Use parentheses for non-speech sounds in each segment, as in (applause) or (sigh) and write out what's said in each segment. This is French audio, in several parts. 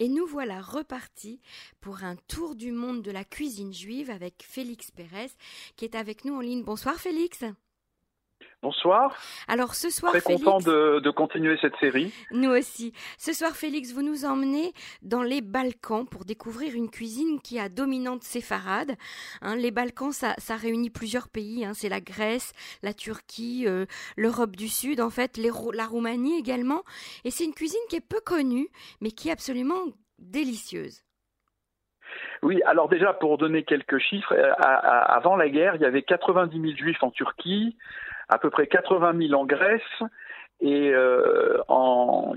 Et nous voilà repartis pour un tour du monde de la cuisine juive avec Félix Pérez qui est avec nous en ligne. Bonsoir Félix. Bonsoir. Alors ce soir, très content de, continuer cette série. Nous aussi. Ce soir, Félix, vous nous emmenez dans les Balkans pour découvrir une cuisine qui a dominante séfarade. Hein, les Balkans, ça, réunit plusieurs pays. Hein. C'est la Grèce, la Turquie, euh, l'Europe du Sud, en fait, la Roumanie également. Et c'est une cuisine qui est peu connue, mais qui est absolument délicieuse. Oui, alors déjà pour donner quelques chiffres, euh, avant la guerre, il y avait 90 000 juifs en Turquie, à peu près 80 000 en Grèce et euh, en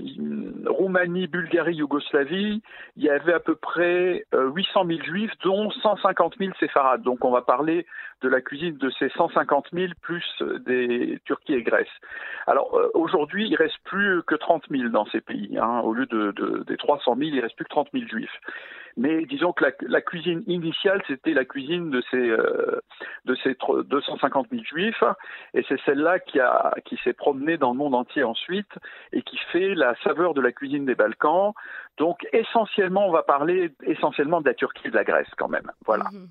Roumanie, Bulgarie, Yougoslavie, il y avait à peu près 800 euh, 000 juifs, dont 150 000 séfarades. Donc on va parler de la cuisine de ces 150 000 plus des Turquie et Grèce. Alors euh, aujourd'hui, il reste plus que 30 000 dans ces pays. Hein. Au lieu de, de, des 300 000, il reste plus que 30 000 juifs. Mais disons que la, cuisine initiale, c'était la cuisine de ces, euh, de ces 250 000 juifs, et c'est celle-là qui, qui s'est promenée dans le monde entier ensuite, et qui fait la saveur de la cuisine des Balkans. Donc essentiellement, on va parler essentiellement de la Turquie et de la Grèce quand même. Voilà. Mhm.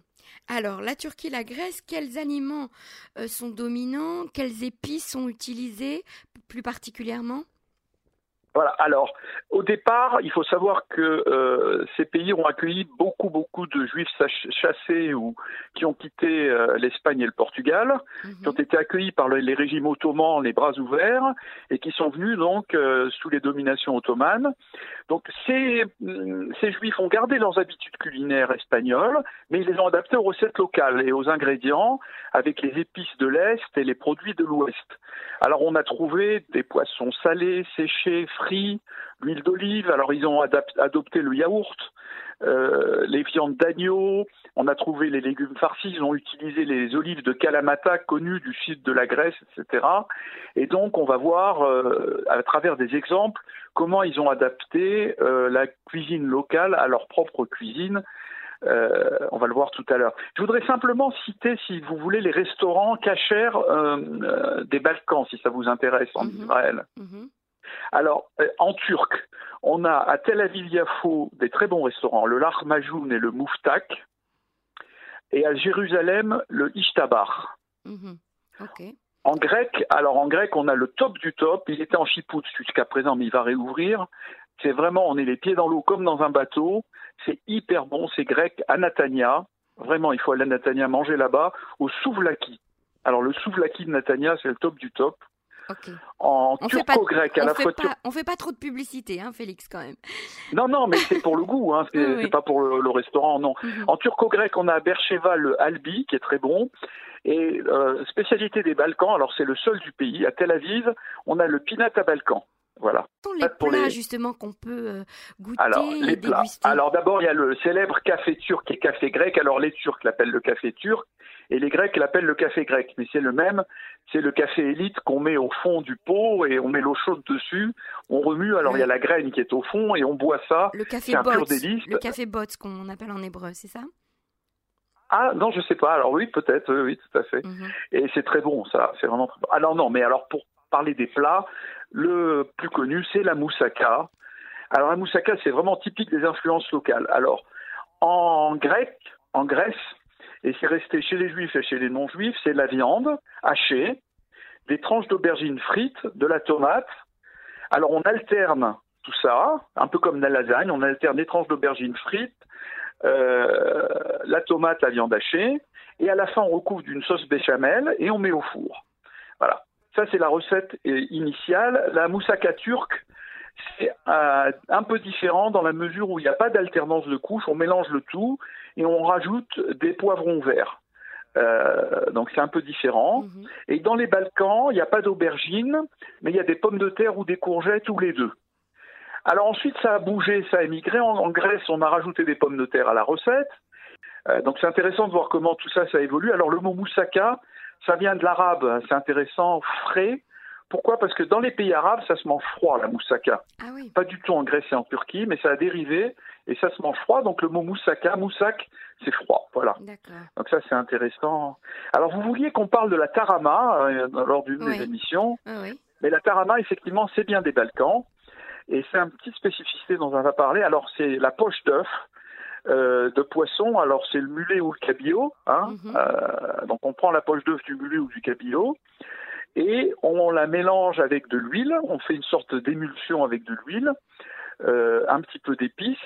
Alors, la Turquie, la Grèce, quels aliments euh, sont dominants? Quelles épices sont utilisées plus particulièrement? Voilà. Alors, au départ, il faut savoir que euh, ces pays ont accueilli beaucoup, beaucoup de juifs chassés ou qui ont quitté euh, l'Espagne et le Portugal, qui ont mhm. été accueillis par les régimes ottomans les bras ouverts et qui sont venus donc euh, sous les dominations ottomanes. Donc, ces, mm, ces juifs ont gardé leurs habitudes culinaires espagnoles, mais ils les ont adaptées aux recettes locales et aux ingrédients avec les épices de l'Est et les produits de l'Ouest. Alors, on a trouvé des poissons salés, séchés, l'huile d'olive. Alors ils ont adopté le yaourt, euh, les viandes d'agneau. On a trouvé les légumes farcis. Ils ont utilisé les olives de Kalamata connues du sud de la Grèce, etc. Et donc on va voir euh, à travers des exemples comment ils ont adapté euh, la cuisine locale à leur propre cuisine. on va le voir tout à l'heure. Je voudrais simplement citer, si vous voulez, les restaurants cachers des Balkans, si ça vous intéresse, en mhm. Israël. Mhm. Alors, euh, en turc, on a à Tel Aviv-Yafo des très bons restaurants, le Lahmajoun et le Mouftak, et à Jérusalem, le Ishtabar. Mhm. En grec, alors en grec, on a le top du top. Il était en chipout jusqu'à présent, mais il va réouvrir. C'est vraiment, on est les pieds dans l'eau comme dans un bateau. C'est hyper bon, c'est grec à Natania. Vraiment, il faut aller à Natania manger là-bas, au souvlaki. Alors le souvlaki de Natania, c'est le top du top. En turco-grec, à la fois. Pas, on fait pas trop de publicité, hein, Félix, quand même. Non, non, mais c'est pour le goût, hein, (laughs) c'est pas pour le, restaurant, non. Mhm. En turco-grec, on a à Bercheva le albi, qui est très bon. Et euh, spécialité des Balkans, alors c'est le seul du pays. À Tel Aviv, on a le pinat à Balkan. Voilà. Quels sont les plats justement qu'on peut euh, goûter alors, les plats. Alors d'abord il y a le célèbre café turc et café grec. Alors les Turcs l'appellent le café turc et les Grecs l'appellent le café grec, mais c'est le même. C'est le café élite qu'on met au fond du pot et on met l'eau chaude dessus. On remue. Alors il y a la graine qui est au fond et on boit ça. Le café bots. Le café bots qu'on appelle en hébreu, c'est ça? Ah non, je sais pas. Alors oui, peut-être, oui, tout à fait. Mhm. Et c'est très bon, ça. C'est vraiment très bon. Ah non, non, mais alors pour parler des plats, le plus connu, c'est la moussaka. Alors la moussaka, c'est vraiment typique des influences locales. Alors en grec, en Grèce, et c'est resté chez les juifs et chez les non-juifs, c'est la viande hachée, des tranches d'aubergines frites, de la tomate. Alors on alterne tout ça, un peu comme la lasagne, on alterne des tranches d'aubergines frites, euh, la tomate, la viande hachée, et à la fin on recouvre d'une sauce béchamel et on met au four. Voilà. Ça, c'est la recette initiale. La moussaka turque, c'est euh, un peu différent dans la mesure où il n'y a pas d'alternance de couches. On mélange le tout et on rajoute des poivrons verts. Euh, donc c'est un peu différent. Mhm. Et dans les Balkans, il n'y a pas d'aubergine, mais il y a des pommes de terre ou des courgettes ou les deux. Alors ensuite, ça a bougé, ça a émigré. En, Grèce, on a rajouté des pommes de terre à la recette. Euh, donc c'est intéressant de voir comment tout ça, ça évolue. Alors le mot moussaka, ça vient de l'arabe, c'est intéressant, frais. Pourquoi? Parce que dans les pays arabes, ça se mange froid, la moussaka. Ah oui. Pas du tout en Grèce et en Turquie, mais ça a dérivé et ça se mange froid. Donc le mot moussaka, moussak, c'est froid. Voilà. Donc ça, c'est intéressant. Alors vous vouliez qu'on parle de la tarama euh, lors d'une des émissions. Oui. Mais la tarama, effectivement, c'est bien des Balkans. Et c'est une petite spécificité dont on va parler. Alors, c'est la poche d'œuf. Euh, de poisson, alors c'est le mulet ou le cabillaud. Hein. Mhm. Euh, donc on prend la poche d'œuf du mulet ou du cabillaud et on la mélange avec de l'huile. On fait une sorte d'émulsion avec de l'huile, euh, un petit peu d'épices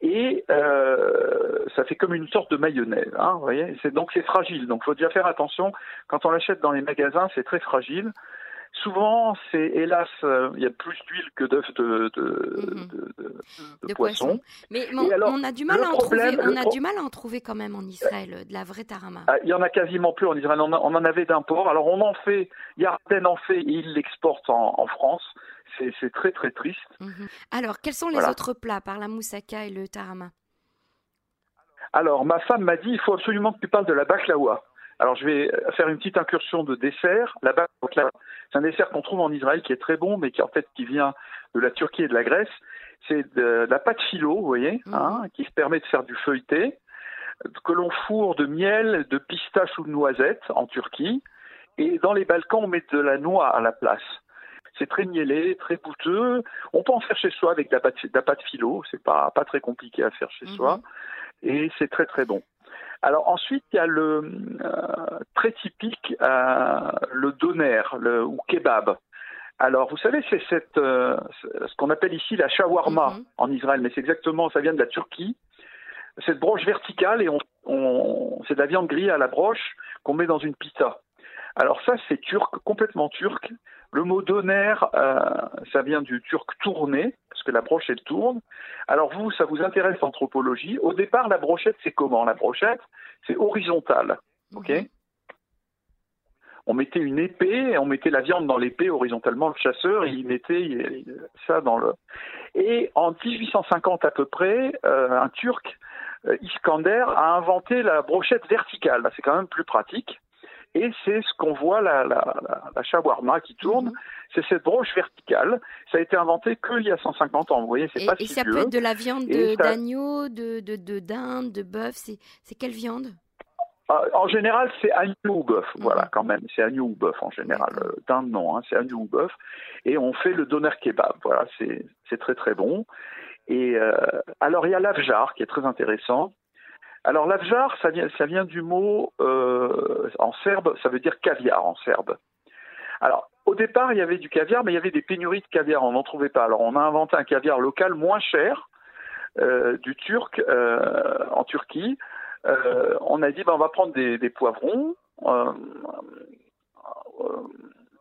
et ça fait comme une sorte de mayonnaise. Hein, vous voyez donc c'est fragile. Donc faut déjà faire attention quand on l'achète dans les magasins, c'est très fragile. Souvent, c'est hélas, euh, il y a plus d'huile que d'œufs de, de, mhm. poisson. Mais on, a du mal à en trouver. On a du mal à en trouver quand même en Israël de la vraie tarama. Ah, il y en a quasiment plus en Israël. On, en avait d'import. Alors on en fait. Yarden en fait et il l'exporte en, France. C'est très très triste. Mhm. Alors, quels sont les autres plats par la moussaka et le tarama? Alors, ma femme m'a dit il faut absolument que tu parles de la baklawa. Alors je vais faire une petite incursion de dessert. La baklawa, c'est un dessert qu'on trouve en Israël qui est très bon, mais qui en fait qui vient de la Turquie et de la Grèce. C'est de, la pâte philo, vous voyez, mhm. hein, qui se permet de faire du feuilleté, que l'on fourre de miel, de pistache ou de noisette en Turquie. Et dans les Balkans, on met de la noix à la place. C'est très mielé, très goûteux. On peut en faire chez soi avec de la pâte, de la pâte philo. C'est pas, pas très compliqué à faire chez mhm. soi. Et c'est très très bon. Alors ensuite, il y a le euh, très typique euh, le doner le, ou kebab. Alors vous savez, c'est cette euh, ce qu'on appelle ici la shawarma mhm. en Israël, mais c'est exactement ça vient de la Turquie. Cette broche verticale et on, on c'est de la viande grillée à la broche qu'on met dans une pizza. Alors ça, c'est turc, complètement turc. Le mot doner, euh, ça vient du turc tourné, parce que la brochette tourne. Alors vous, ça vous intéresse l'anthropologie. Au départ, la brochette, c'est comment? La brochette, c'est horizontal. OK? Mhm. On mettait une épée, on mettait la viande dans l'épée horizontalement, le chasseur, il mettait ça dans le... Et en 1850 à peu près, euh, un Turc, euh, Iskander, a inventé la brochette verticale. C'est quand même plus pratique et c'est ce qu'on voit, la, la, la, shawarma qui tourne, mhm. c'est cette broche verticale. Ça a été inventé qu'il y a 150 ans, vous voyez, c'est pas Et ça peut être de la viande d'agneau, de, de, de, dinde, de bœuf, c'est quelle viande? Ah, en général, c'est agneau ou bœuf, mhm. voilà, quand même. C'est agneau ou bœuf en général. Euh, dinde, non, hein, c'est agneau ou bœuf. Et on fait le doner kebab, voilà, c'est très très bon. Et euh, alors, il y a l'avjar qui est très intéressant. Alors l'avjar, ça vient, ça vient du mot euh, en serbe, ça veut dire caviar en serbe. Alors au départ, il y avait du caviar, mais il y avait des pénuries de caviar, on n'en trouvait pas. Alors on a inventé un caviar local moins cher, euh, du turc euh, en Turquie. on a dit, ben, on va prendre des, des poivrons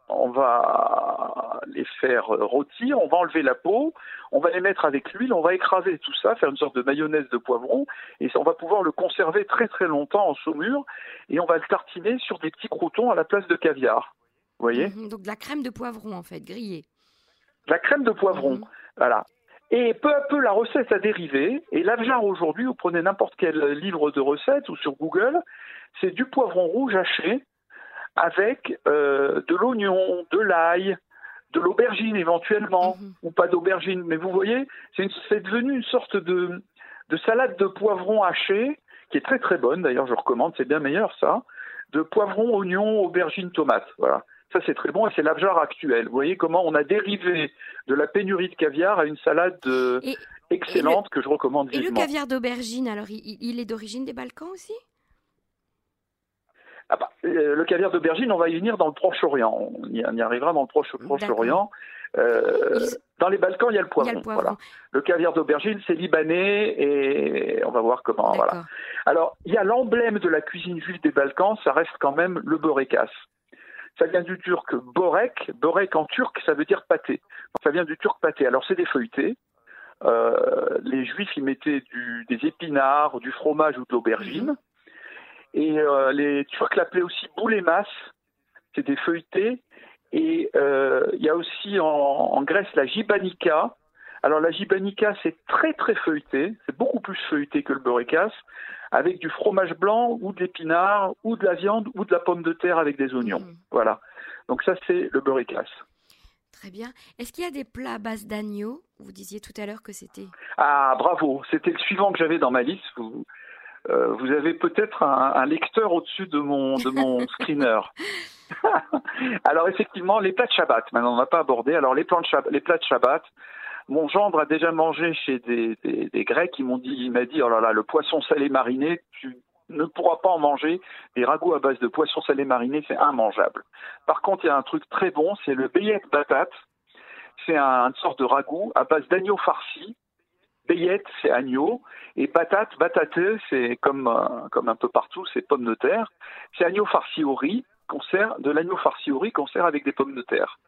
on va les faire rôtir, on va enlever la peau, on va les mettre avec l'huile, on va écraser tout ça, faire une sorte de mayonnaise de poivron, et on va pouvoir le conserver très très longtemps en saumure, et on va le tartiner sur des petits croutons à la place de caviar. Vous voyez? Mhm, Donc de la crème de poivron en fait, grillée. La crème de poivron, mhm. voilà. Et peu à peu, la recette a dérivé. Et l'avjar aujourd'hui, vous prenez n'importe quel livre de recettes ou sur Google, c'est du poivron rouge haché avec euh, de l'oignon, de l'ail, de l'aubergine éventuellement, mhm. ou pas d'aubergine. Mais vous voyez, c'est devenu une sorte de, de salade de poivron haché, qui est très très bonne, d'ailleurs je recommande, c'est bien meilleur ça, de poivron, oignon, aubergine, tomate. Voilà. Ça c'est très bon et c'est l'abjar actuel. Vous voyez comment on a dérivé de la pénurie de caviar à une salade euh, excellente que je recommande vivement. Et le caviar d'aubergine, alors il est d'origine des Balkans aussi? Ah bah, euh, le caviar d'aubergine, on va y venir dans le Proche-Orient. On, y arrivera dans le Proche-Orient. Euh, dans les Balkans, il y a le poivron. Voilà. Le caviar d'aubergine, c'est libanais et on va voir comment. Voilà. Alors, il y a l'emblème de la cuisine juive des Balkans, ça reste quand même le borekas. Ça vient du turc borek. Borek en turc, ça veut dire pâté. ça vient du turc pâté. Alors, c'est des feuilletés. Euh, les juifs y mettaient du, des épinards, du fromage ou de l'aubergine. Et euh, les Turcs l'appelaient aussi boulemas, c'est des feuilletés. Et euh, il y a aussi en, Grèce la gibanica. Alors la gibanica, c'est très très feuilleté, c'est beaucoup plus feuilleté que le borékas, avec du fromage blanc ou de l'épinard ou de la viande ou de la pomme de terre avec des oignons. Mmh. Voilà. Donc ça c'est le borékas. Très bien. Est-ce qu'il y a des plats à base d'agneau? Vous disiez tout à l'heure que c'était. Ah bravo, c'était le suivant que j'avais dans ma liste. Vous, euh, vous avez peut-être un, lecteur au-dessus de mon, de mon (laughs) screener. (laughs) Alors effectivement, les plats de Shabbat, maintenant on n'a pas abordé. Alors les plats de Shabbat, les plats de Shabbat Mon gendre a déjà mangé chez des, des, Grecs. Ils m'ont dit, il m'a dit, oh là là, le poisson salé mariné, tu ne pourras pas en manger. Des ragoûts à base de poisson salé mariné, c'est immangeable. Par contre, il y a un truc très bon, c'est le bayette batate. C'est un, une sorte de ragoût à base d'agneau farci. Bayette, c'est agneau. Et patate, batate, c'est comme, euh, comme un peu partout, c'est pommes de terre. C'est agneau farci au riz, qu'on sert, de l'agneau farci au riz qu'on sert avec des pommes de terre.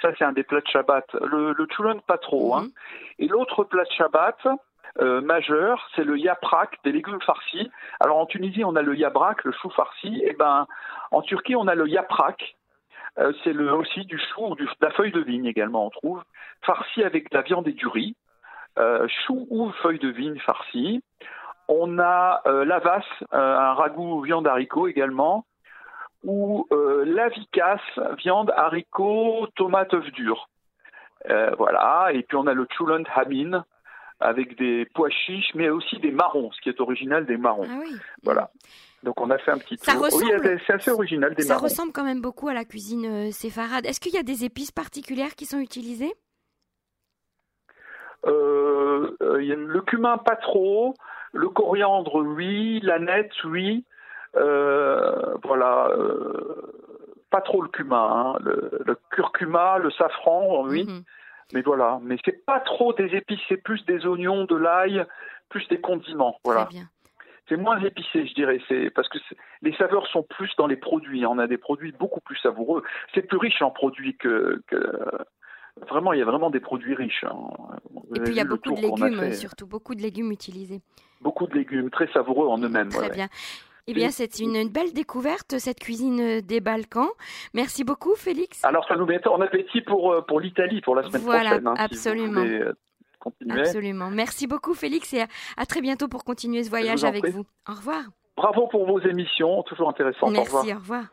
Ça, c'est un des plats de Shabbat. Le, le pas trop. Hein. Mhm. Et l'autre plat de Shabbat, euh, majeur, c'est le yaprak, des légumes farcis. Alors en Tunisie, on a le yabrak, le chou farci. Et ben, en Turquie, on a le yaprak. Euh, c'est le, aussi du chou ou de la feuille de vigne également, on trouve. Farci avec de la viande et du riz. Euh, chou ou feuille de vigne farci. On a lavas, un ragoût viande haricot également ou euh, la vicasse, viande, haricots, tomates, œufs durs. Euh, voilà, et puis on a le chulent hamin avec des pois chiches, mais aussi des marrons, ce qui est original des marrons. Ah oui. Voilà. Donc on a fait un petit tour. oui, c'est assez original des ça marrons. Ça ressemble quand même beaucoup à la cuisine euh, séfarade. Est-ce qu'il y a des épices particulières qui sont utilisées? euh, Le cumin, pas trop. Le coriandre, oui. L'aneth, oui. Euh, voilà, euh, pas trop le cumin, hein. le, curcuma, le safran, oui. Mhm. Mais voilà, mais c'est pas trop des épices, c'est plus des oignons, de l'ail, plus des condiments. Voilà. C'est moins épicé, je dirais. C'est parce que les saveurs sont plus dans les produits. On a des produits beaucoup plus savoureux. C'est plus riche en produits que, vraiment. Il y a vraiment des produits riches. Hein. Et puis il y a beaucoup de légumes, surtout beaucoup de légumes utilisés. Beaucoup de légumes, très savoureux en eux-mêmes. Très bien. Eh bien, c'est une belle découverte, cette cuisine des Balkans. Merci beaucoup, Félix. Alors, ça nous met en appétit pour, euh, pour l'Italie, pour la semaine prochaine. Voilà, hein, absolument. Euh, absolument. Merci beaucoup, Félix, et à, très bientôt pour continuer ce voyage avec vous. Au revoir. Bravo pour vos émissions, toujours intéressantes. Merci, au revoir.